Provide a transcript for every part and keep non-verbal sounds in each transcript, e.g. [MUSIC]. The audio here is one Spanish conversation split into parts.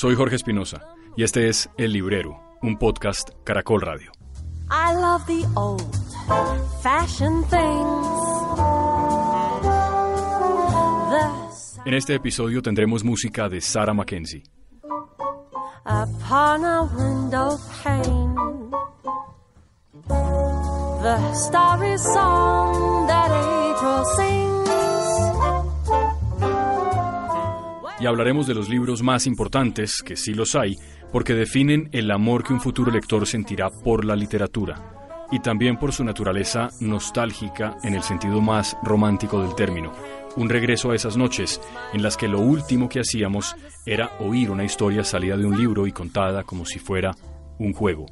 Soy Jorge Espinosa y este es El Librero, un podcast Caracol Radio. I love the old fashioned things. En este episodio tendremos música de Sarah Mackenzie. upon a window pane, the starry song that April sings. Y hablaremos de los libros más importantes, que sí los hay, porque definen el amor que un futuro lector sentirá por la literatura, y también por su naturaleza nostálgica en el sentido más romántico del término, un regreso a esas noches en las que lo último que hacíamos era oír una historia salida de un libro y contada como si fuera un juego.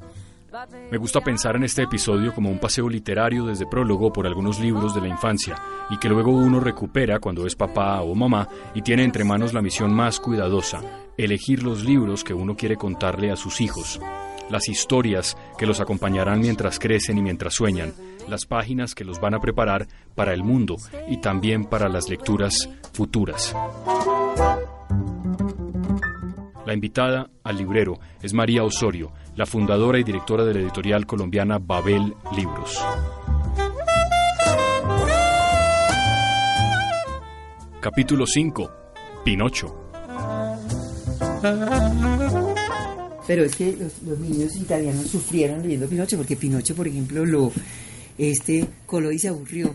Me gusta pensar en este episodio como un paseo literario desde prólogo por algunos libros de la infancia y que luego uno recupera cuando es papá o mamá y tiene entre manos la misión más cuidadosa, elegir los libros que uno quiere contarle a sus hijos, las historias que los acompañarán mientras crecen y mientras sueñan, las páginas que los van a preparar para el mundo y también para las lecturas futuras. La invitada al librero es María Osorio, la fundadora y directora de la editorial colombiana Babel Libros. Capítulo 5. Pinocho. Pero es que los, niños italianos sufrieron leyendo Pinocho, porque Pinocho, por ejemplo, lo este coló y se aburrió.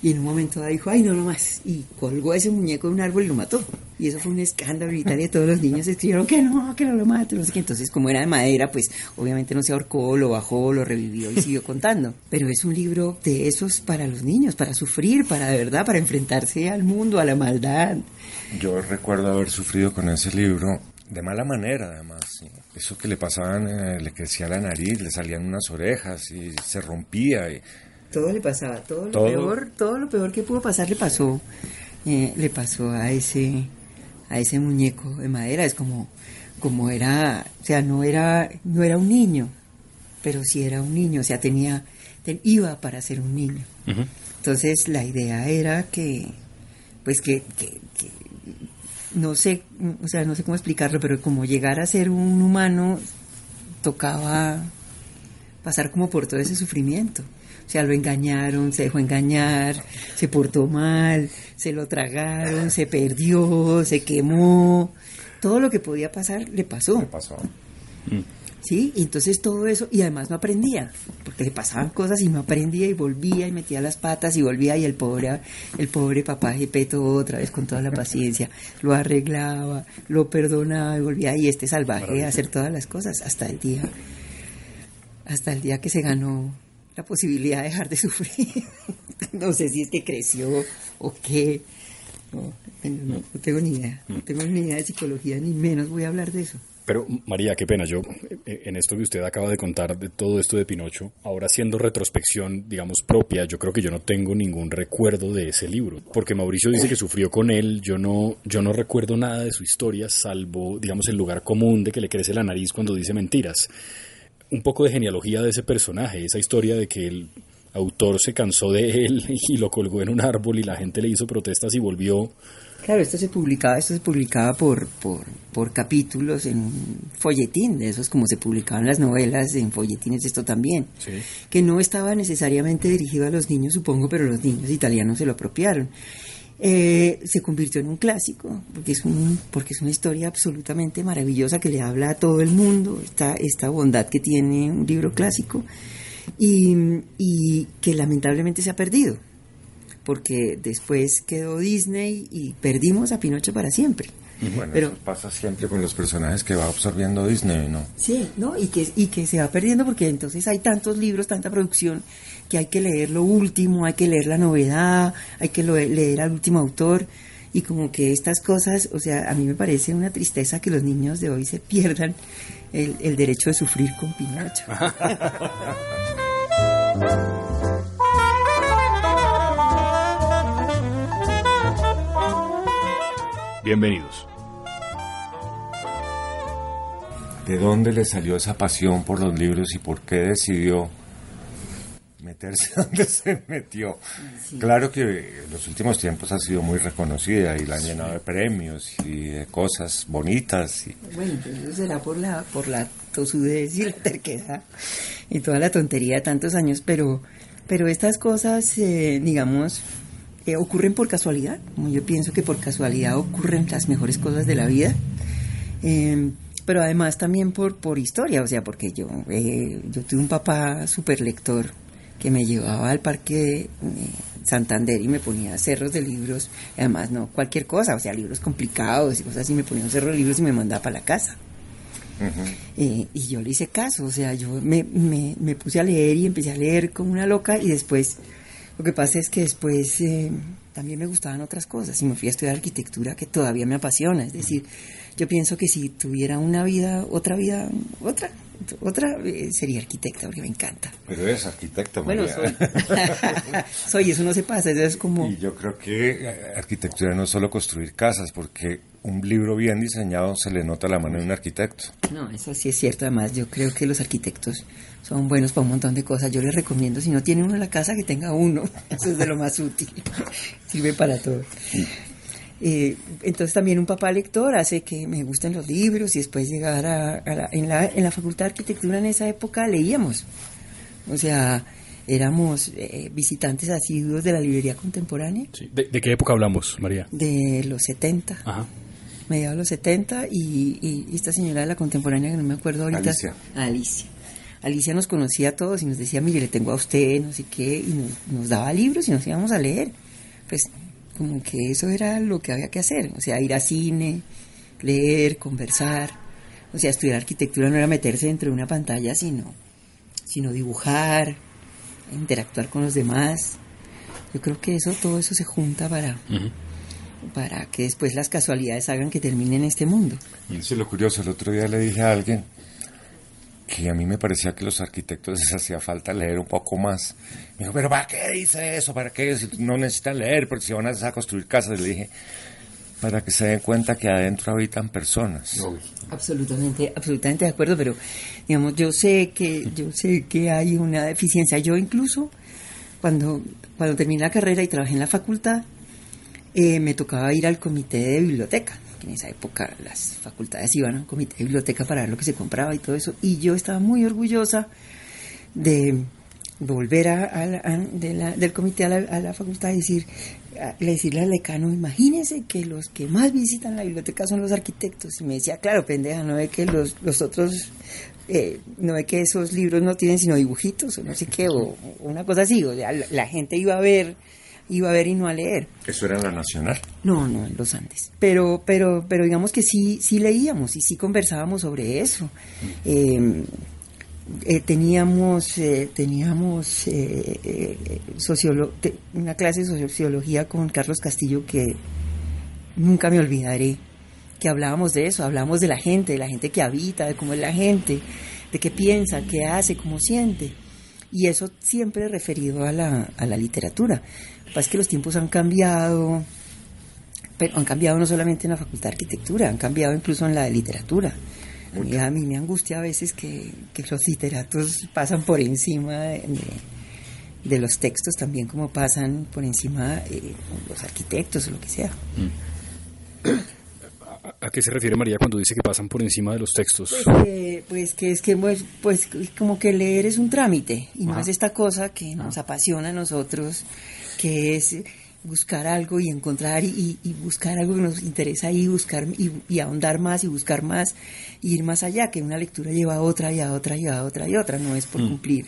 Y en un momento dijo, ay, no, no más. Y colgó ese muñeco de un árbol y lo mató. Y eso fue un escándalo en Italia. Todos los niños escribieron que no, que no lo mate. No sé qué. Entonces, como era de madera, pues obviamente no se ahorcó, lo bajó, lo revivió y siguió contando. Pero es un libro de esos para los niños, para sufrir, para de verdad, para enfrentarse al mundo, a la maldad. Yo recuerdo haber sufrido con ese libro de mala manera, además. Eso que le pasaban, eh, le crecía la nariz, le salían unas orejas y se rompía. Y, Todo le pasaba, todo lo Todo. peor, todo lo peor que pudo pasar le pasó, eh, le pasó a ese, a ese muñeco de madera. Es como, como era, o sea, no era, no era un niño, pero sí era un niño, o sea, tenía, ten- iba para ser un niño. Entonces la idea era que, pues que, que- que no sé, o sea, no sé cómo explicarlo, pero como llegar a ser un humano tocaba pasar como por todo ese sufrimiento. O sea, lo engañaron, se dejó engañar, se portó mal, se lo tragaron, se perdió, se quemó. Todo lo que podía pasar le pasó. ¿Qué pasó? ¿Sí? Y entonces todo eso, y además no aprendía, porque le pasaban cosas y no aprendía y volvía y metía las patas y volvía y el pobre, el pobre papá Gepeto otra vez con toda la paciencia, lo arreglaba, lo perdonaba y volvía y este salvaje a hacer todas las cosas hasta el día, hasta el día que se ganó la posibilidad de dejar de sufrir. [LAUGHS] no sé si es que creció o qué. No, no, no tengo ni idea, no tengo ni idea de psicología, ni menos voy a hablar de eso. Pero María, qué pena, yo eh, en esto que usted acaba de contar de todo esto de Pinocho, ahora haciendo retrospección, digamos, propia, yo creo que yo no tengo ningún recuerdo de ese libro, porque Mauricio dice que sufrió con él, yo no, yo no recuerdo nada de su historia, salvo, digamos, el lugar común de que le crece la nariz cuando dice mentiras. Un poco de genealogía de ese personaje, esa historia de que el autor se cansó de él [LAUGHS] y lo colgó en un árbol y la gente le hizo protestas y volvió Claro, esto se publicaba, esto se publicaba por, por, por capítulos en un folletín, de esos como se publicaban las novelas en folletines, esto también, Sí. que no estaba necesariamente dirigido a los niños, supongo, pero los niños italianos se lo apropiaron. Eh, se convirtió en un clásico, porque es, un, porque es una historia absolutamente maravillosa que le habla a todo el mundo, esta, esta bondad que tiene un libro clásico, y, y que lamentablemente se ha perdido porque después quedó Disney y perdimos a Pinocho para siempre. Bueno, Pero- eso pasa siempre con los personajes que va absorbiendo Disney, ¿no? Sí, ¿no? Y que, y que se va perdiendo porque entonces hay tantos libros, tanta producción, que hay que leer lo último, hay que leer la novedad, hay que lo- leer al último autor. Y como que estas cosas, o sea, a mí me parece una tristeza que los niños de hoy se pierdan el, el derecho de sufrir con Pinocho. Bienvenidos. ¿De dónde le salió esa pasión por los libros y por qué decidió meterse [LAUGHS] donde se metió. Claro que en los últimos tiempos ha sido muy reconocida y la han llenado de premios y de cosas bonitas. Y... Bueno, entonces eso será por la, por la tosudez y la terquedad y toda la tontería de tantos años, pero, pero estas cosas, eh, digamos, eh, ocurren por casualidad, como yo pienso que por casualidad ocurren las mejores cosas de la vida. Eh, pero además también por, por historia, o sea, porque yo, eh, yo tuve un papá súper lector que me llevaba al parque eh, Santander y me ponía cerros de libros, además no cualquier cosa, o sea, libros complicados y cosas así, me ponía un cerro de libros y me mandaba para la casa. Eh, y yo le hice caso, o sea, yo me, me, me, puse a leer y empecé a leer como una loca y después, lo que pasa es que después eh, también me gustaban otras cosas y me fui a estudiar arquitectura que todavía me apasiona, es decir, yo pienso que si tuviera una vida, otra vida, otra, otra eh, sería arquitecta, porque me encanta. Pero eres arquitecta, Bueno, María. soy. [LAUGHS] soy, eso no se pasa, eso es como... Y yo creo que eh, arquitectura no es solo construir casas, porque un libro bien diseñado se le nota la mano de un arquitecto. No, eso sí es cierto, además yo creo que los arquitectos son buenos para un montón de cosas. Yo les recomiendo, si no tiene uno en la casa, que tenga uno. [LAUGHS] Eso es de lo más útil. [LAUGHS] Sirve para todo. Eh, entonces también un papá lector hace que me gusten los libros y después llegar a, a la, en, la, en la Facultad de Arquitectura en esa época leíamos. O sea, éramos eh, visitantes asiduos de la librería contemporánea Sí. ¿De, de qué época hablamos, María? de los 70, Ajá. mediados de los 70 y, y- y esta señora de la contemporánea que no me acuerdo ahorita. Alicia. Alicia. Alicia nos conocía a todos y nos decía, mire, le tengo a usted, no sé qué, y nos, nos daba libros y nos íbamos a leer. Pues como que eso era lo que había que hacer, o sea, ir a cine, leer, conversar. O sea, estudiar arquitectura no era meterse dentro de una pantalla, sino, sino dibujar, interactuar con los demás. Yo creo que eso, todo eso se junta para, para que después las casualidades hagan que termine en este mundo. Eso es lo curioso. El otro día le dije a alguien que a mí me parecía que los arquitectos les [LAUGHS] hacía falta leer un poco más. Me dijo, pero ¿para qué dice eso? ¿Para qué? Si no necesitan leer, porque si van a construir casas, le dije, para que se den cuenta que adentro habitan personas. Absolutamente, absolutamente de acuerdo, pero digamos, yo sé que, yo sé que hay una deficiencia. Yo incluso cuando, cuando terminé la carrera y trabajé en la facultad, eh, me tocaba ir al comité de biblioteca, que en esa época las facultades iban a un comité de biblioteca para ver lo que se compraba y todo eso, y yo estaba muy orgullosa de volver a, la- del comité a la, facultad y decir, a- le decirle al decano, imagínese que los que más visitan la biblioteca son los arquitectos. Y me decía, claro, pendeja, no ve que los, los otros, eh, no ve que esos libros no tienen sino dibujitos o no sé qué, o, una cosa así. O sea, la gente iba a ver, iba a ver y no a leer. Eso era en la Nacional. No, no, en los Andes. Pero, pero, pero digamos que sí, sí leíamos y sí conversábamos sobre eso. Eh, eh, teníamos, eh, teníamos eh, eh, sociolo- te- una clase de sociología con Carlos Castillo que nunca me olvidaré. Que hablábamos de eso, hablábamos de la gente, de la gente que habita, de cómo es la gente, de qué piensa, qué hace, cómo siente. Y eso siempre referido a la, a la literatura. Es que los tiempos han cambiado, pero han cambiado no solamente en la facultad de arquitectura, han cambiado incluso en la de literatura. A mí, a mí me angustia a veces que, que los literatos pasan por encima de, de- de los textos también como pasan por encima eh, los arquitectos o lo que sea. ¿A, a qué se refiere María cuando dice que pasan por encima de los textos? Pues que, pues que es que pues, pues como que leer es un trámite y no Ajá. es esta cosa que nos apasiona a nosotros, que es buscar algo y encontrar y, y- buscar algo que nos interesa y buscar y, y ahondar más y buscar más y ir más allá, que una lectura lleva a otra y a otra y a otra y a otra, no es por cumplir,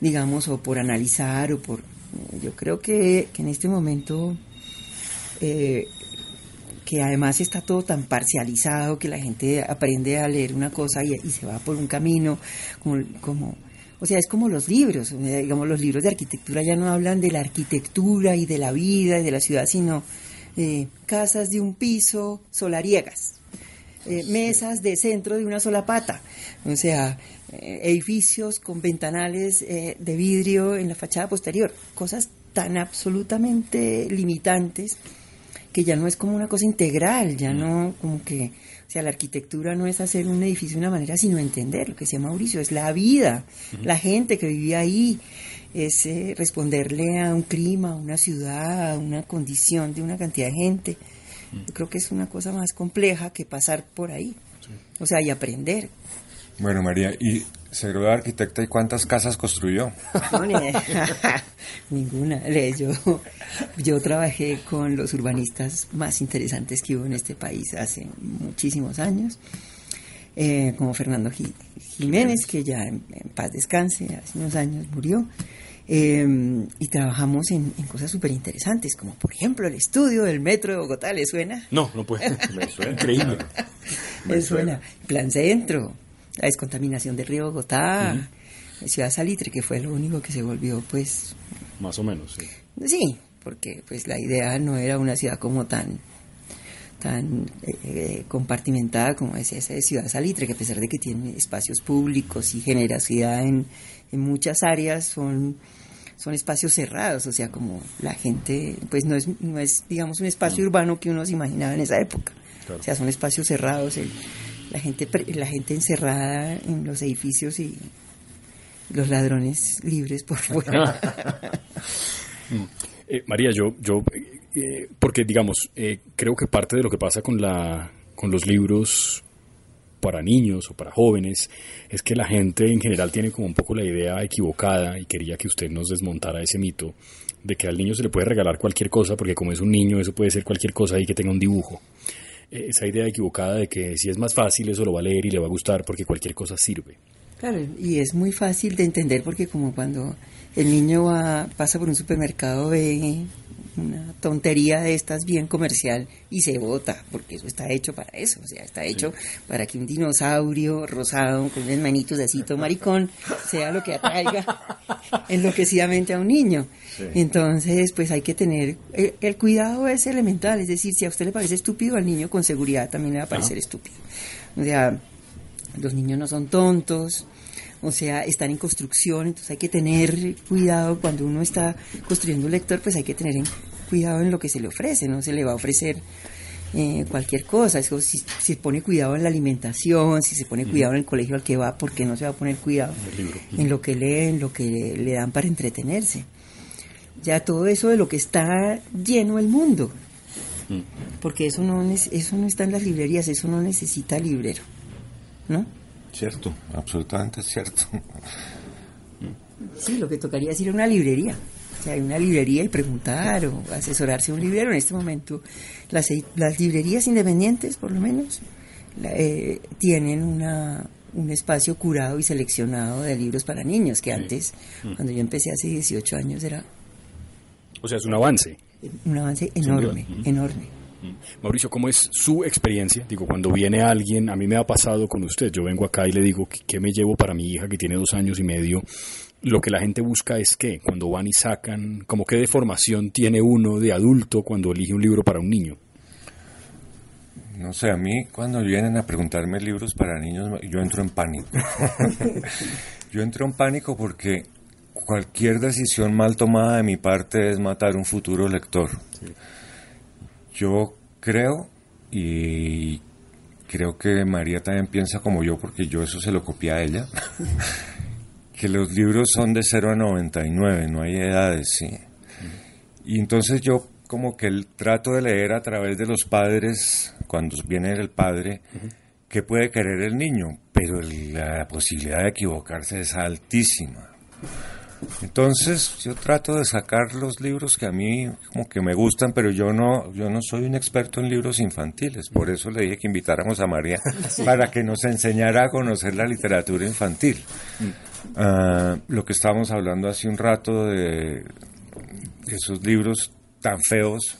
digamos, o por analizar o por... Yo creo que, que en este momento... eh, que además está todo tan parcializado que la gente aprende a leer una cosa y, y se va por un camino como, como o sea es como los libros digamos los libros de arquitectura ya no hablan de la arquitectura y de la vida y de la ciudad sino eh, casas de un piso solariegas eh, mesas de centro de una sola pata, o sea, eh, edificios con ventanales eh, de vidrio en la fachada posterior, cosas tan absolutamente limitantes que ya no es como una cosa integral, ya no como que, o sea, la arquitectura no es hacer un edificio de una manera, sino entender, lo que decía Mauricio, es la vida, la gente que vivía ahí, es eh, responderle a un clima, a una ciudad, a una condición de una cantidad de gente. Yo creo que es una cosa más compleja que pasar por ahí. O sea, y aprender. Bueno, María, ¿y se graduó de arquitecta y cuántas casas construyó? [LAUGHS] No, ni- [LAUGHS] Ninguna. Yo, yo trabajé con los urbanistas más interesantes que hubo en este país hace muchísimos años, eh, como Fernando Ji- Jiménez, que ya en, en paz descanse, hace unos años murió. eh, y trabajamos en, en cosas súper interesantes, como por ejemplo el estudio del metro de Bogotá, ¿le suena? No, no puede. [LAUGHS] Me suena increíble. Me suena. Plan Centro, la descontaminación del río Bogotá, Ciudad Salitre, que fue lo único que se volvió, pues, Más o menos, sí. sí, porque pues la idea no era una ciudad como tan tan eh, eh, compartimentada como es esa de Ciudad Salitre, que a pesar de que tiene espacios públicos y generosidad en, en muchas áreas, son son espacios cerrados, o sea, como la gente, pues no es, no es digamos, un espacio urbano que uno se imaginaba en esa época. Claro. O sea, son espacios cerrados, el- la, gente, la gente encerrada en los edificios y los ladrones libres por fuera. [LAUGHS] Eh, María, yo, yo eh, eh, porque digamos, eh, creo que parte de lo que pasa con, la, con los libros para niños o para jóvenes es que la gente en general tiene como un poco la idea equivocada y quería que usted nos desmontara ese mito de que al niño se le puede regalar cualquier cosa porque como es un niño eso puede ser cualquier cosa y que tenga un dibujo. Eh, esa idea equivocada de que si es más fácil eso lo va a leer y le va a gustar porque cualquier cosa sirve. Claro, y es muy fácil de entender porque como cuando el niño va, pasa por un supermercado ve una tontería de estas bien comercial y se bota, porque eso está hecho para eso, o sea, está hecho para que un dinosaurio rosado con unas manitos así, todo maricón, sea lo que atraiga [LAUGHS] enloquecidamente a un niño. Entonces, pues hay que tener, el, el cuidado es elemental, es decir, si a usted le parece estúpido, al niño con seguridad también le va a parecer estúpido. O sea, los niños no son tontos, o sea, están en construcción, entonces hay que tener cuidado cuando uno está construyendo un lector, pues hay que tener en- cuidado en lo que se le ofrece, no se le va a ofrecer eh, cualquier cosa, eso si, si pone cuidado en la alimentación, si se pone cuidado en el colegio al que va, porque no se va a poner cuidado en lo que lee, en lo que le dan para entretenerse. Ya todo eso de lo que está lleno el mundo, porque eso no, eso no está en las librerías, eso no necesita librero, ¿no? Cierto, absolutamente cierto. Sí, lo que tocaría es ir a una librería. Ir a una librería y preguntar o asesorarse a un librero. En este momento, las, las librerías independientes, por lo menos, la- eh, tienen una, un espacio curado y seleccionado de libros para niños, que antes, cuando yo empecé hace 18 años, era O sea, es un avance. un avance enorme, Ujú. enorme. Mauricio, ¿cómo es su experiencia? Digo, cuando viene alguien, a mí me ha pasado con usted, yo vengo acá y le digo, ¿qué, qué me llevo para mi hija que tiene dos años y medio? Lo que la gente busca es que cuando van y sacan, como qué deformación tiene uno de adulto cuando elige un libro para un niño. No sé, a mí cuando vienen a preguntarme libros para niños, yo entro en pánico. [LAUGHS] yo entro en pánico porque cualquier decisión mal tomada de mi parte es matar un futuro lector. Yo creo, y creo que María también piensa como yo, porque yo eso se lo copié a ella, [LAUGHS] que los libros son de 0 a 99, no hay edades, sí. Y entonces yo como que el trato de leer a través de los padres, cuando viene el padre, qué puede querer el niño, pero el- la posibilidad de equivocarse es altísima. Entonces yo trato de sacar los libros que a mí como que me gustan, pero yo no, yo no soy un experto en libros infantiles. Por eso le dije que invitáramos a María [LAUGHS] para que nos enseñara a conocer la literatura infantil. Ah, lo que estábamos hablando hace un rato de esos libros tan feos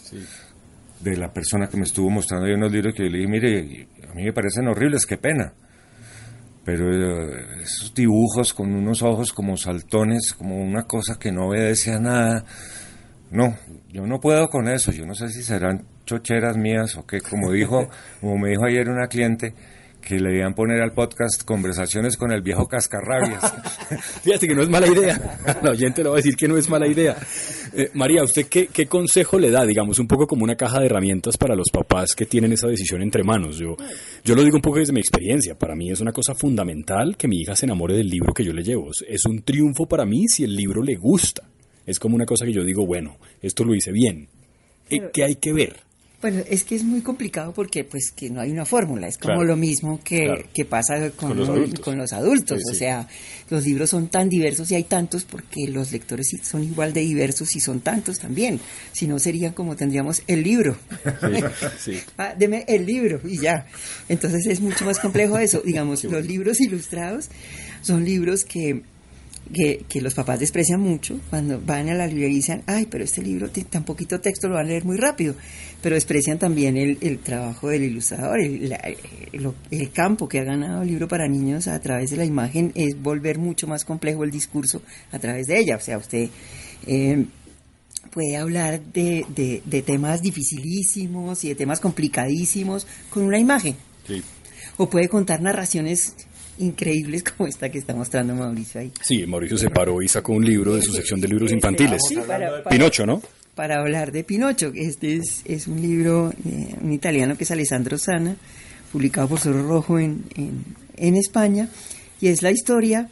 de la persona que me estuvo mostrando ahí unos libros que yo le dije, mire, a mí me parecen horribles, qué pena. Pero eh, esos dibujos con unos ojos como saltones, como una cosa que no obedece a nada, no, yo no puedo con eso. Yo no sé si serán chocheras mías o qué, como dijo, [LAUGHS] como me dijo ayer una cliente, que le iban a poner al podcast conversaciones con el viejo cascarrabias. [LAUGHS] Fíjate que no es mala idea. La oyente le va a decir que no es mala idea. Eh, María, ¿usted qué, qué, consejo le da? Digamos, un poco como una caja de herramientas para los papás que tienen esa decisión entre manos. Yo, yo lo digo un poco desde mi experiencia. Para mí es una cosa fundamental que mi hija se enamore del libro que yo le llevo. Es un triunfo para mí si el libro le gusta. Es como una cosa que yo digo, bueno, esto lo hice bien. ¿Qué hay que ver? Bueno, es que es muy complicado porque pues que no hay una fórmula, es como lo mismo que, que pasa con, los adultos, o sea, los libros son tan diversos y hay tantos porque los lectores son igual de diversos y son tantos también, si no serían como tendríamos el libro, [LAUGHS] ah, deme el libro y ya, entonces es mucho más complejo eso, [LAUGHS] digamos, los libros ilustrados son libros que que, que, los papás desprecian mucho cuando van a la librería y dicen, ay, pero este libro tiene tan poquito texto, lo van a leer muy rápido, pero desprecian también el, el trabajo del ilustrador, el, el, campo que ha ganado el libro para niños a través de la imagen es volver mucho más complejo el discurso a través de ella, o sea, usted... Eh, puede hablar de, de, de, temas dificilísimos y de temas complicadísimos con una imagen. Sí. O puede contar narraciones increíbles como esta que está mostrando Mauricio ahí. Sí, Mauricio se paró y sacó un libro de su sección de libros infantiles. Sí, para, Pinocho, ¿no? Para hablar de Pinocho. Este es, es un libro, eh, un italiano que es Alessandro Sana, publicado por Zorro Rojo en, en, España, y es la historia,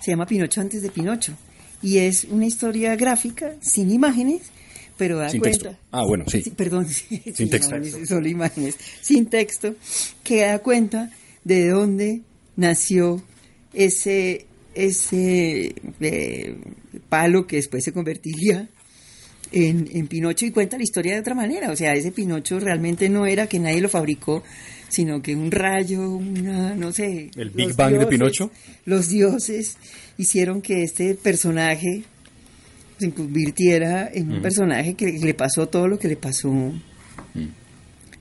se llama Pinocho antes de Pinocho, y es una historia gráfica, sin imágenes, pero da sin cuenta. Texto. Ah, bueno, sí. perdón, sin texto. solo imágenes, sin texto, que da cuenta de dónde nació ese, ese eh, palo que después se convertiría en, en, Pinocho y cuenta la historia de otra manera. O sea, ese Pinocho realmente no era que nadie lo fabricó, sino que un rayo, una, no sé. El Big Bang de Pinocho. Los dioses hicieron que este personaje se convirtiera en un mm. personaje que le pasó todo lo que le pasó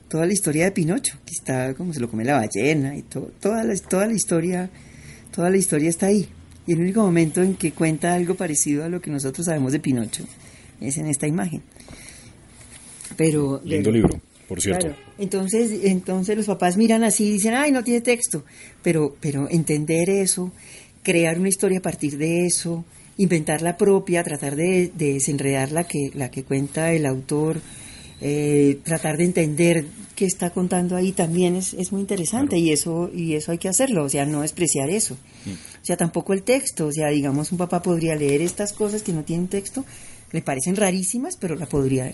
toda la historia de Pinocho, que está como se lo come la ballena y todo, toda la, toda la historia, toda la historia está ahí. Y el único momento en que cuenta algo parecido a lo que nosotros sabemos de Pinocho es en esta imagen. Pero lindo libro, por cierto. entonces, entonces los papás miran así y dicen, ay, no tiene texto, pero, pero entender eso, crear una historia a partir de eso, inventar la propia, tratar de, de desenredar la que, la que cuenta el autor eh, tratar de entender qué está contando ahí también es, es muy interesante y eso y eso hay que hacerlo, o sea, no despreciar eso. O sea, tampoco el texto, o sea, digamos, un papá podría leer estas cosas que no tienen texto, le parecen rarísimas, pero la podría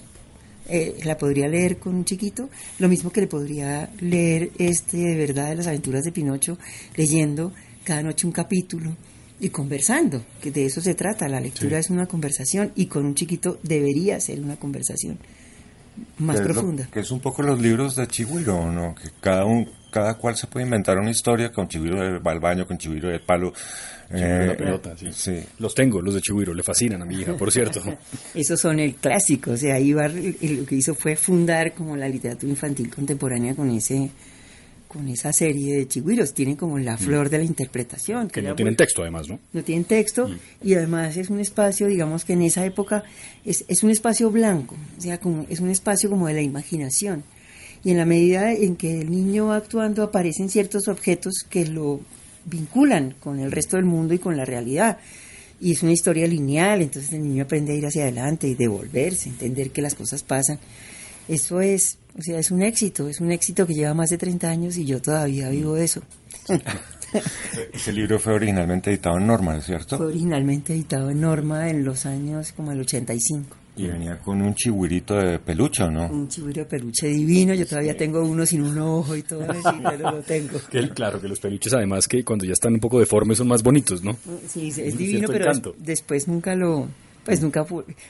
eh, la podría leer con un chiquito, lo mismo que le podría leer este de verdad de las aventuras de Pinocho, leyendo cada noche un capítulo y conversando, que de eso se trata, la lectura es una conversación y con un chiquito debería ser una conversación más profunda. que es un poco los libros de Chihuiro, ¿no? Que cada un, cada cual se puede inventar una historia con Chihuiro va al baño, con Chihuiro del palo. Eh, la pelota, sí. Los tengo, los de Chihuiro, le fascinan a mi hija, por cierto. [LAUGHS] Esos son el clásico, o sea, Ibar lo que hizo fue fundar como la literatura infantil contemporánea con ese con esa serie de chigüiros. Tienen como la mm. flor de la interpretación. Que, no tienen texto, además, ¿no? No tienen texto mm. y además es un espacio, digamos que en esa época es, es un espacio blanco, o sea, como, es un espacio como de la imaginación. Y en la medida en que el niño va actuando aparecen ciertos objetos que lo vinculan con el resto del mundo y con la realidad. Y es una historia lineal, entonces el niño aprende a ir hacia adelante y devolverse, entender que las cosas pasan. Eso es o sea, es un éxito, es un éxito que lleva más de 30 años y yo todavía vivo de eso. [LAUGHS] Ese libro fue originalmente editado en Norma, ¿cierto? Fue originalmente editado en Norma en los años como el 85. Y venía con un chihuirito de peluche, ¿no? Un chihuiro de peluche divino. Yo todavía tengo uno sin un ojo y todo eso, pero lo [LAUGHS] tengo. claro, que los peluches además que cuando ya están un poco deformes son más bonitos, ¿no? Sí, es divino, pero después nunca lo, pues nunca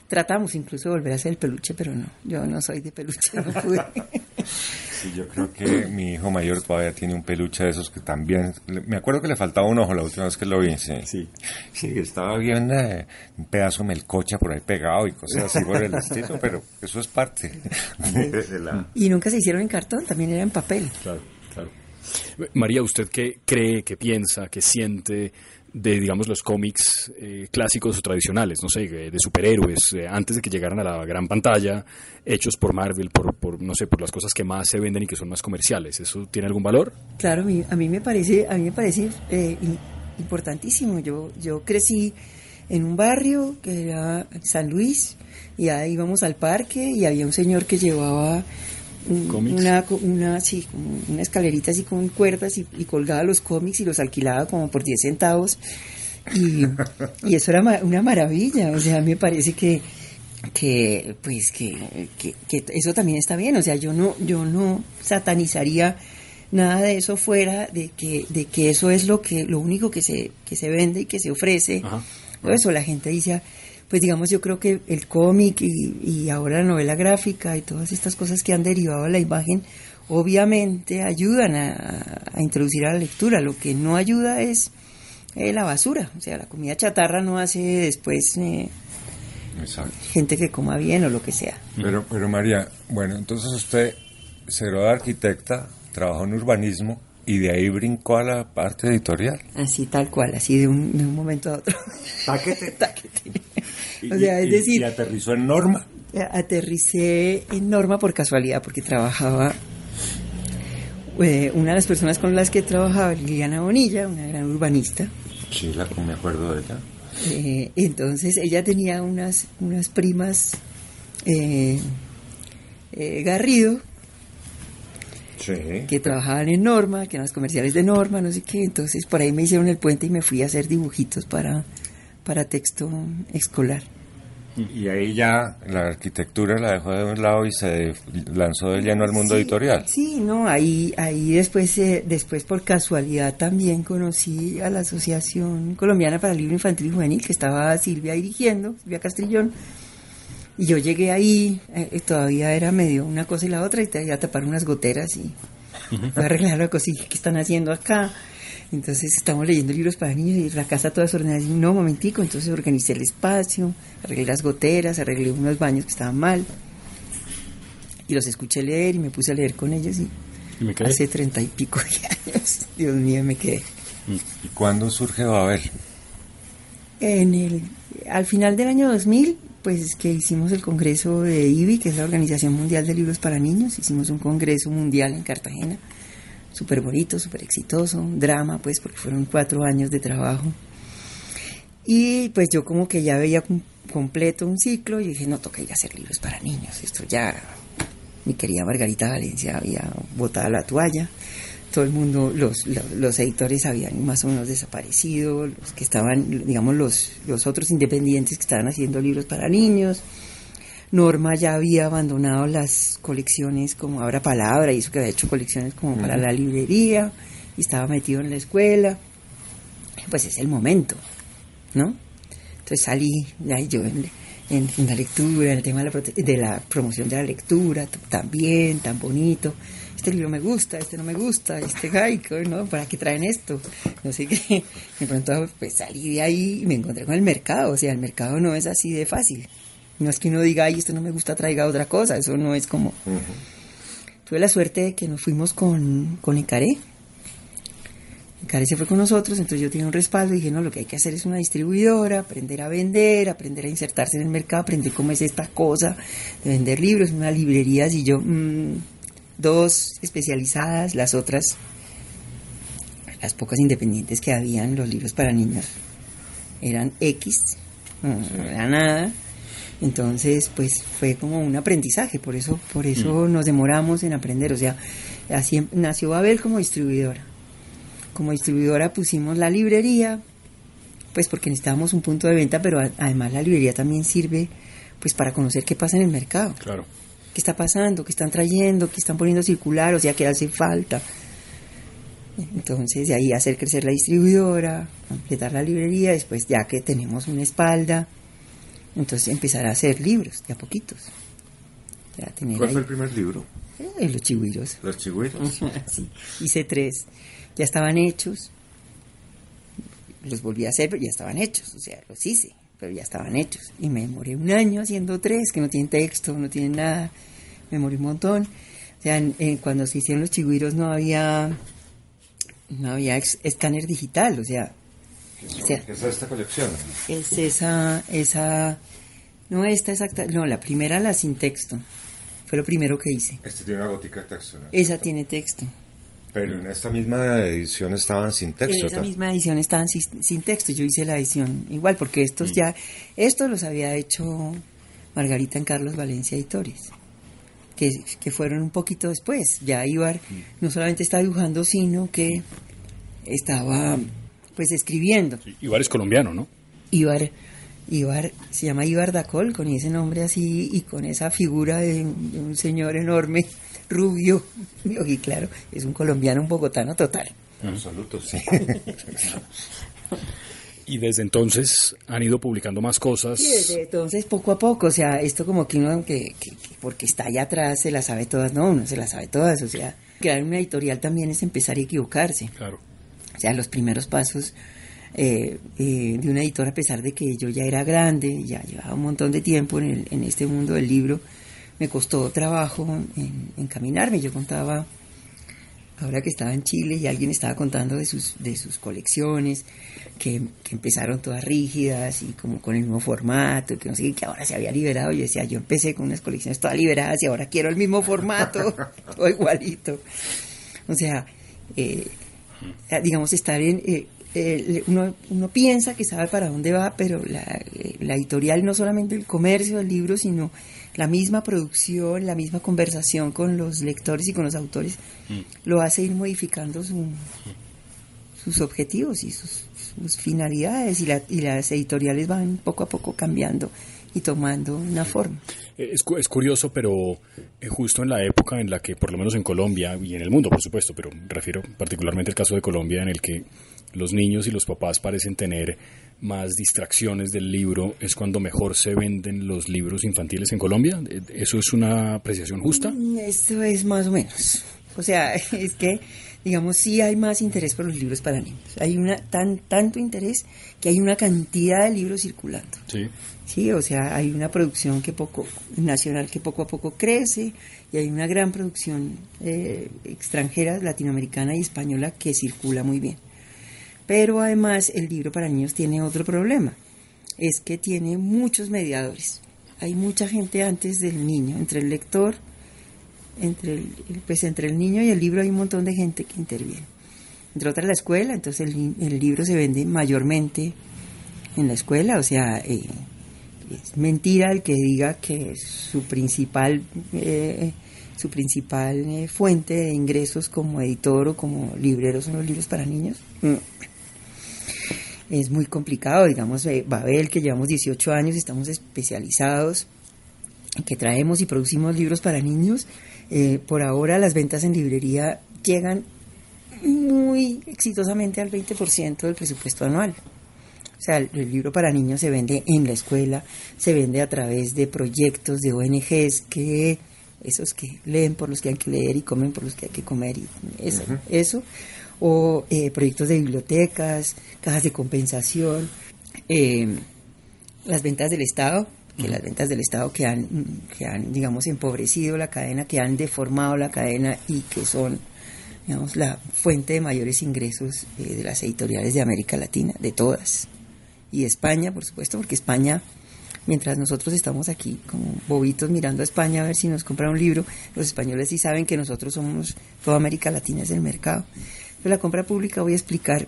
tratamos incluso de volver a hacer el peluche, pero no, yo no soy de peluche, no pude. [LAUGHS] Sí, yo creo que mi hijo mayor todavía tiene un peluche de esos que también, me acuerdo que le faltaba un ojo la última vez que lo vi, sí. Sí, estaba bien eh, un pedazo de melcocha por ahí pegado y cosas así por el estilo, pero eso es parte de la... Y nunca se hicieron en cartón, también era en papel. Claro, claro. María, ¿usted qué cree, qué piensa, qué siente de, digamos, los cómics eh, clásicos o tradicionales, no sé, de superhéroes, eh, antes de que llegaran a la gran pantalla, hechos por Marvel, por, por, no sé, por las cosas que más se venden y que son más comerciales. ¿Eso tiene algún valor? Claro, a mí, a me parece, a mí me parece eh, importantísimo. Yo, yo crecí en un barrio que era San Luis y ahí íbamos al parque y había un señor que llevaba una, una, sí, una escalerita así con cuerdas y, colgaba los cómics y los alquilaba como por 10 centavos. Y, y eso era una maravilla, o sea, me parece que que pues que, que, eso también está bien, o sea, yo no yo no satanizaría nada de eso fuera de que de que eso es lo que lo único que se que se vende y que se ofrece. eso la gente dice, pues digamos, yo creo que el cómic y, ahora la novela gráfica y todas estas cosas que han derivado a la imagen, obviamente ayudan a, introducir a la lectura. Lo que no ayuda es eh, la basura. O sea, la comida chatarra no hace después eh, gente que coma bien o lo que sea. Pero, pero María, bueno, entonces usted se graduó de arquitecta, trabajó en urbanismo y de ahí brincó a la parte editorial. Así, tal cual, así de un, de un momento a otro. Taquete. [LAUGHS] o sea, es decir... ¿Y aterrizó en Norma? Aterricé en Norma por casualidad, porque trabajaba... Eh, una de las personas con las que trabajaba, Liliana Bonilla, una gran urbanista. Sí, la, me acuerdo de ella. Eh, entonces ella tenía unas, unas primas eh, Garrido, que trabajaban en Norma, que eran los comerciales de Norma, no sé qué. Entonces por ahí me hicieron el puente y me fui a hacer dibujitos para, para texto escolar. Y ahí ya la arquitectura la dejó de un lado y se lanzó de lleno al mundo editorial. Sí, no, ahí, ahí después, eh, después por casualidad también conocí a la Asociación Colombiana para el Libro Infantil y Juvenil, que estaba Silvia dirigiendo, Silvia Castrillón. Y yo llegué ahí, eh, todavía era medio una cosa y la otra, y te iba a tapar unas goteras y a arreglar la cosilla que están haciendo acá. Entonces estamos leyendo libros para niños y la casa toda desordenada. Y no, momentico, entonces organicé el espacio, arreglé las goteras, arreglé unos baños que estaban mal. Y los escuché leer y me puse a leer con ellos y, hace treinta y pico de años, [LAUGHS] Dios mío, me quedé. ¿Y cuándo surge Babel? En el, al final del año 2000 pues que hicimos el congreso de IBI, que es la Organización Mundial de Libros para Niños, hicimos un congreso mundial en Cartagena, súper bonito, súper exitoso, drama, pues porque fueron cuatro años de trabajo. Y pues yo como que ya veía completo un ciclo y dije, no, toca ir a hacer libros para niños, esto ya, mi querida Margarita Valencia había botado la toalla todo el mundo, los, los, editores habían más o menos desaparecido, los que estaban, digamos, los, los otros independientes que estaban haciendo libros para niños. Norma ya había abandonado las colecciones como Abra Palabra y eso que había hecho colecciones como para la librería y estaba metido en la escuela. Pues es el momento, ¿no? Entonces salí, ahí yo en, en, la lectura, en el tema de la, de la promoción de la lectura, también, tan bonito este libro me gusta, este no me gusta, este [LAUGHS] haiku, ¿no? ¿Para qué traen esto? No sé qué. De pronto pues salí de ahí y me encontré con el mercado, o sea, el mercado no es así de fácil. No es que uno diga, ay, esto no me gusta, traiga otra cosa, eso no es como... Tuve la suerte de que nos fuimos con, con Icaré. Icaré se fue con nosotros, entonces yo tenía un respaldo y dije, no, lo que hay que hacer es una distribuidora, aprender a vender, aprender a insertarse en el mercado, aprender cómo es esta cosa de vender libros, una librería, y yo... Mmm, dos especializadas, las otras, las pocas independientes que habían, los libros para niños, eran X, no, era nada. Entonces, pues fue como un aprendizaje, por eso, por eso mm. nos demoramos en aprender. O sea, así em, nació Babel como distribuidora. Como distribuidora pusimos la librería, pues porque necesitábamos un punto de venta, pero además la librería también sirve pues para conocer qué pasa en el mercado. Claro qué está pasando, qué están trayendo, qué están poniendo circular, o sea, qué hace falta. Entonces, de ahí hacer crecer la distribuidora, completar la librería, después ya que tenemos una espalda, entonces empezar a hacer libros de a poquitos. ¿Cuál fue el primer libro? Eh, los chigüiros. Los chigüiros. [LAUGHS] sí, hice tres. Ya estaban hechos. Los volví a hacer, pero ya estaban hechos, o sea, los hice pero ya estaban hechos. Y me demoré un año haciendo tres, que no tienen texto, no tienen nada. Me morí un montón. O sea, cuando se hicieron los chigüiros no había, no había escáner digital, o sea, Sea, ¿Qué es esta colección? es esa, esa, no esta exacta, no, la primera la sin texto. Fue lo primero que hice. Este tiene una gotica de texto, ¿no? Esa tiene texto. Pero en esta misma edición estaban sin texto. En esa misma edición estaban sin, sin texto. Yo hice la edición igual, porque estos Mm. ya, estos los había hecho Margarita en Carlos Valencia Editores, que, que fueron un poquito después. Ya Ibar Mm. no solamente estaba dibujando, sino que estaba pues escribiendo. Igual es colombiano, ¿no? Ibar, Ibar, se llama Ibar Dacol, con ese nombre así y con esa figura de, de un señor enorme, rubio, [LAUGHS] y claro, es un colombiano, un bogotano total. En absoluto, sí. [LAUGHS] Y desde entonces han ido publicando más cosas. Sí, desde entonces poco a poco, o sea, esto como que uno, que, que- que porque está allá atrás, se las sabe todas, no, uno se las sabe todas, o sea, crear una editorial también es empezar a equivocarse. Claro. O sea, los primeros pasos eh, eh, de una editora, a pesar de que yo ya era grande, ya llevaba un montón de tiempo en, el- en este mundo del libro, me costó trabajo en, encaminarme. Yo contaba, ahora que estaba en Chile y alguien estaba contando de sus, de sus colecciones, que, que empezaron todas rígidas y como con el mismo formato, que no sé, que ahora se había liberado. Yo decía, yo empecé con unas colecciones todas liberadas y ahora quiero el mismo formato, [LAUGHS] todo igualito. O sea, eh, eh, digamos, estar en... eh, eh, uno, uno piensa que sabe para dónde va, pero la, eh, la editorial no solamente el comercio del libro, sino la misma producción, la misma conversación con los lectores y con los autores, lo hace ir modificando su- sus objetivos y sus, sus finalidades y, la- y las editoriales van poco a poco cambiando y tomando una forma. Eh, Es, es curioso, pero eh, justo en la época en la que, por lo menos en Colombia y en el mundo, por supuesto, pero refiero particularmente al caso de Colombia, en el que los niños y los papás parecen tener más distracciones del libro, es cuando mejor se venden los libros infantiles en Colombia. Eh, ¿Eso es una apreciación justa? Mm, Esto es más o menos. O sea, [LAUGHS] es que, digamos, sí hay más interés por los libros para niños. Hay una tan tanto interés que hay una cantidad de libros circulando. Sí. Sí, o sea, hay una producción que poco nacional que poco a poco crece y hay una gran producción eh, extranjera, latinoamericana y española que circula muy bien. Pero además el libro para niños tiene otro problema, es que tiene muchos mediadores. Hay mucha gente antes del niño, entre el lector, entre el, pues entre el niño y el libro hay un montón de gente que interviene. Entre otras la escuela, entonces el, el libro se vende mayormente en la escuela, o sea, eh, es mentira el que diga que su principal eh, su principal eh, fuente de ingresos como editor o como librero son los libros para niños. Mm. Es muy complicado, digamos, eh, Babel, que llevamos 18 años, estamos especializados, que traemos y producimos libros para niños. eh, por ahora las ventas en librería llegan muy exitosamente al 20% del presupuesto anual. O sea, el, el libro para niños se vende en la escuela, se vende a través de proyectos de ONGs que esos que leen por los que hay que leer y comen por los que hay que comer y eso, eso. O eh, proyectos de bibliotecas, cajas de compensación, eh, las ventas del Estado, que las ventas del Estado que han, que han, digamos, empobrecido la cadena, que han deformado la cadena y que son, digamos, la fuente de mayores ingresos eh, de las editoriales de América Latina, de todas. Y España, por supuesto, porque España, mientras nosotros estamos aquí como bobitos mirando a España a ver si nos compra un libro, los españoles sí saben que nosotros somos, toda América Latina es el mercado. Pero la compra pública voy a explicar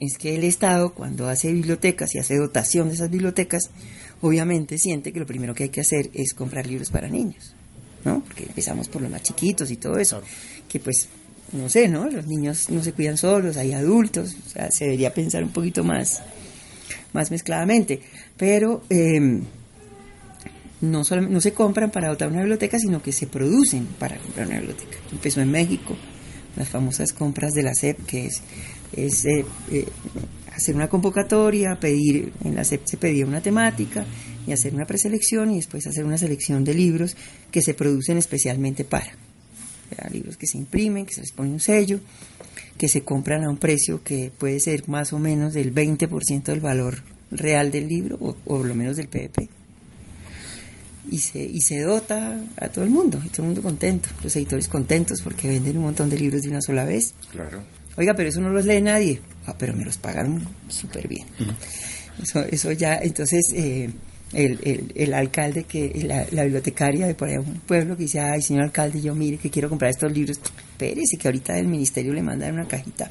es que el Estado cuando hace bibliotecas y hace dotación de esas bibliotecas, obviamente siente que lo primero que hay que hacer es comprar libros para niños, ¿no? Porque empezamos por los más chiquitos y todo eso, que pues, no sé, ¿no? Los niños no se cuidan solos, hay adultos, o sea, se debería pensar un poquito más, más mezcladamente, pero eh, no, solo, no se compran para dotar una biblioteca, sino que se producen para comprar una biblioteca. Empezó en México, las famosas compras de la SEP, que es, es eh, eh, hacer una convocatoria, pedir, en la SEP se pedía una temática y hacer una preselección y después hacer una selección de libros que se producen especialmente para. Sea, libros que se imprimen, que se les pone un sello, que se compran a un precio que puede ser más o menos del 20% del valor real del libro o, o por lo menos del PVP y se, y se dota a todo el mundo, y todo el mundo contento, los editores contentos porque venden un montón de libros de una sola vez. Claro. Oiga, pero eso no los lee nadie. roja, pero me los pagaron súper bien. eso, eso ya, entonces... Eh, el, el, el, alcalde, que la, la, bibliotecaria de por allá, un pueblo que dice, ay, señor alcalde, yo mire que quiero comprar estos libros, espérese que ahorita del ministerio le mandan una cajita.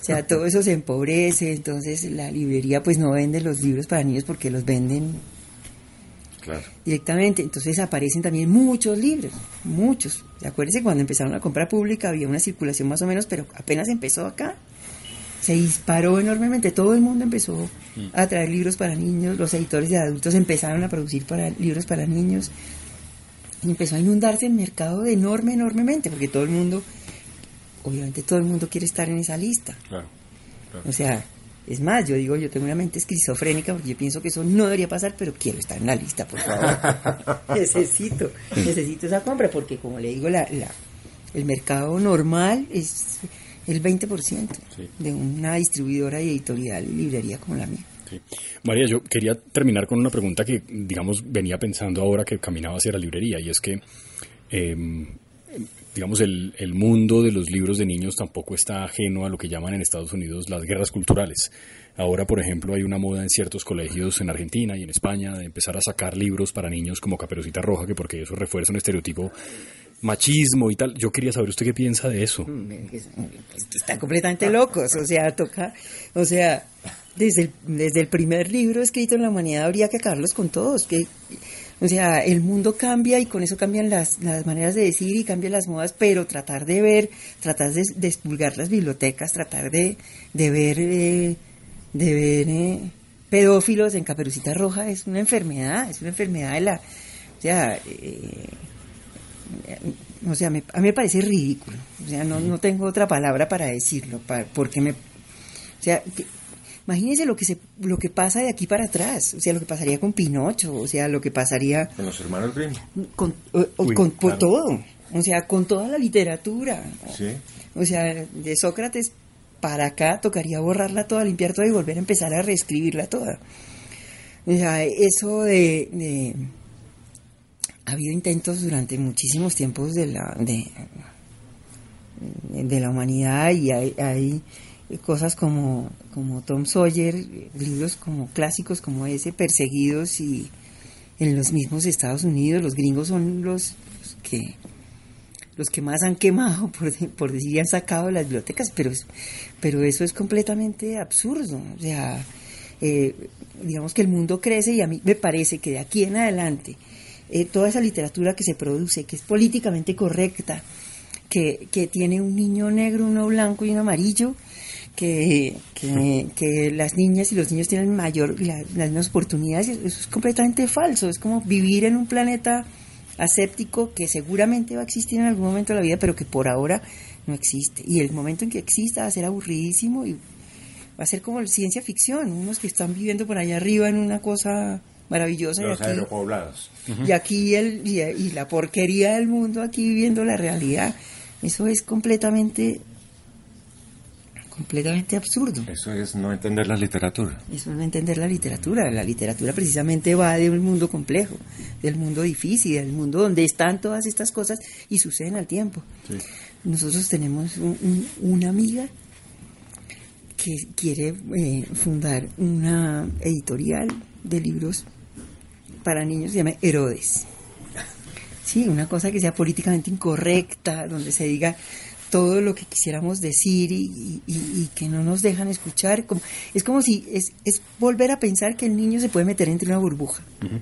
O sea, todo eso se empobrece, entonces la librería pues no vende los libros para niños porque los venden claro. directamente. Entonces aparecen también muchos libros, muchos. Acuérdense cuando empezaron la compra pública había una circulación más o menos, pero apenas empezó acá, se disparó enormemente. Todo el mundo empezó a traer libros para niños, los editores de adultos empezaron a producir para libros para niños. Y empezó a inundarse el mercado enorme, enormemente, porque todo el mundo, obviamente todo el mundo quiere estar en esa lista. Claro, claro. O sea, es más, yo digo, yo tengo una mente esquizofrénica porque yo pienso que eso no debería pasar, pero quiero estar en la lista, por favor. [LAUGHS] necesito, necesito esa compra, porque como le digo, la, la, el mercado normal es el 20% Sí. de una distribuidora y editorial y librería como la mía. Sí. María, yo quería terminar con una pregunta que, digamos, venía pensando ahora que caminaba hacia la librería, y es que, eh, digamos, el, el, mundo de los libros de niños tampoco está ajeno a lo que llaman en Estados Unidos las guerras culturales. Ahora, por ejemplo, hay una moda en ciertos colegios en Argentina y en España de empezar a sacar libros para niños como Caperucita Roja, que porque eso refuerza un estereotipo machismo y tal. Yo quería saber usted qué piensa de eso. Están completamente locos, o sea, toca, o sea, desde el, desde el primer libro escrito en la humanidad habría que acabarlos con todos, que, o sea, el mundo cambia y con eso cambian las, las maneras de decir y cambian las modas, pero tratar de ver, tratar de despulgar las bibliotecas, tratar de, de ver, eh, de ver eh, pedófilos en Caperucita Roja es una enfermedad, es una enfermedad de la, o sea, eh, o sea, me, a mí me parece ridículo. O sea, no, no tengo otra palabra para decirlo, para, porque me... O sea, que, imagínense lo que, se, lo que pasa de aquí para atrás, o sea, lo que pasaría con Pinocho, o sea, lo que pasaría... Con los hermanos Grimm. Con, o, Uy, con claro. por todo, o sea, con toda la literatura. Sí. O sea, de Sócrates para acá tocaría borrarla toda, limpiar toda y volver a empezar a reescribirla toda. O sea, eso de... de ha habido intentos durante muchísimos tiempos de la de, la humanidad y hay, cosas como, como Tom Sawyer, libros como clásicos como ese, perseguidos y en los mismos Estados Unidos, los gringos son los, que los que más han quemado, [LAUGHS] por, por decir, y han sacado las bibliotecas, pero, pero eso es completamente absurdo. O sea, eh, digamos que el mundo crece y a mí me parece que de aquí en adelante eh, toda esa literatura que se produce, que es políticamente correcta, que, que tiene un niño negro, uno blanco y uno amarillo, que, que, que, las niñas y los niños tienen mayor la, las mismas oportunidades, eso es completamente falso, es como vivir en un planeta aséptico que seguramente va a existir en algún momento de la vida, pero que por ahora no existe. Y el momento en que exista va a ser aburridísimo y va a ser como ciencia ficción, unos que están viviendo por allá arriba en una cosa maravillosa. Los y aquí, aeropoblados. y aquí el, y, y la porquería del mundo aquí viviendo la realidad. Eso es completamente completamente absurdo. Eso es no entender la literatura. Eso es no entender la literatura. La literatura precisamente va de un mundo complejo, del mundo difícil, del mundo donde están todas estas cosas y suceden al tiempo. Sí. Nosotros tenemos un, un, una amiga que quiere eh, fundar una editorial de libros para niños, se llama Herodes. Sí, una cosa que sea políticamente incorrecta, donde se diga todo lo que quisiéramos decir y, y, y, que no nos dejan escuchar. Como, es como si es, es, volver a pensar que el niño se puede meter entre una burbuja. Uh -huh.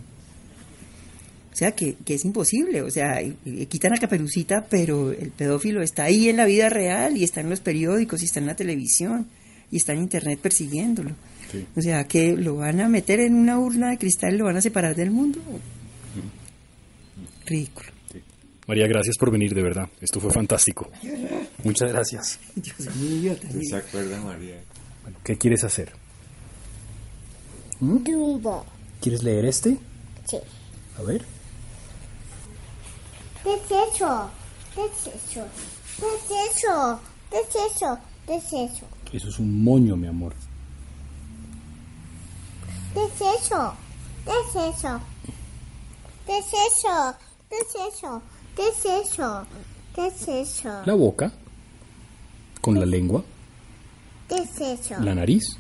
O sea, que, que, es imposible. O sea, quitan a Caperucita, pero el pedófilo está ahí en la vida real y está en los periódicos y está en la televisión y está en internet persiguiéndolo. Sí. O sea, que lo van a meter en una urna de cristal y lo van a separar del mundo. Ridículo. María, gracias por venir, de verdad. Esto fue fantástico. Muchas gracias. [LAUGHS] Dios mío, ¿Se acuerda, María? Bueno, ¿Qué quieres hacer? ¿Mm? Dumbo. ¿Quieres leer este? Sí. A ver. ¿Qué es eso? ¿Qué es eso? ¿Qué es eso? ¿Qué es eso? ¿Qué es eso? Eso es un moño, mi amor. ¿Qué es eso? ¿Qué es eso? ¿Qué es eso? ¿Qué es eso? ¿Qué es eso? ¿Qué es eso? La boca. Con la lengua. ¿Qué es eso? La nariz.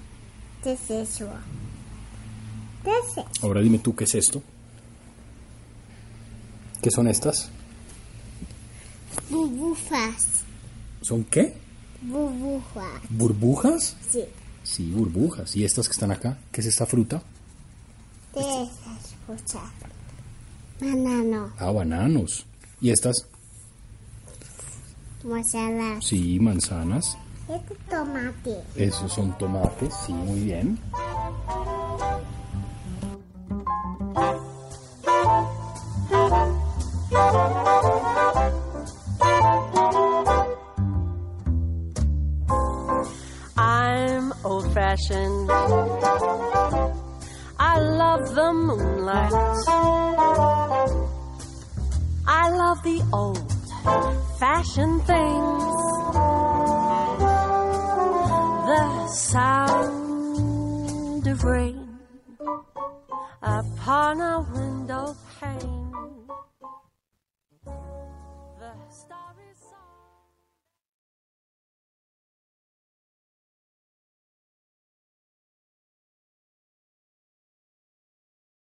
¿Qué es eso? ¿Qué es eso? Ahora dime tú qué es esto. ¿Qué son estas? Burbujas. ¿Son qué? Burbujas. ¿Burbujas? Sí. Sí, burbujas. ¿Y estas que están acá? ¿Qué es esta fruta? ¿Qué es escucha? Banano. Ah, bananos. ¿Y estas? Mozzarella. Sí, manzanas. Este tomate. Esos son tomates, sí, muy bien. Old fashioned. I love the moonlight. I love the old fashioned things. The sound of rain